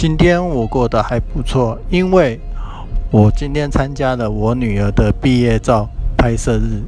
今天我过得还不错因为我今天参加了我女儿的毕业照拍摄日。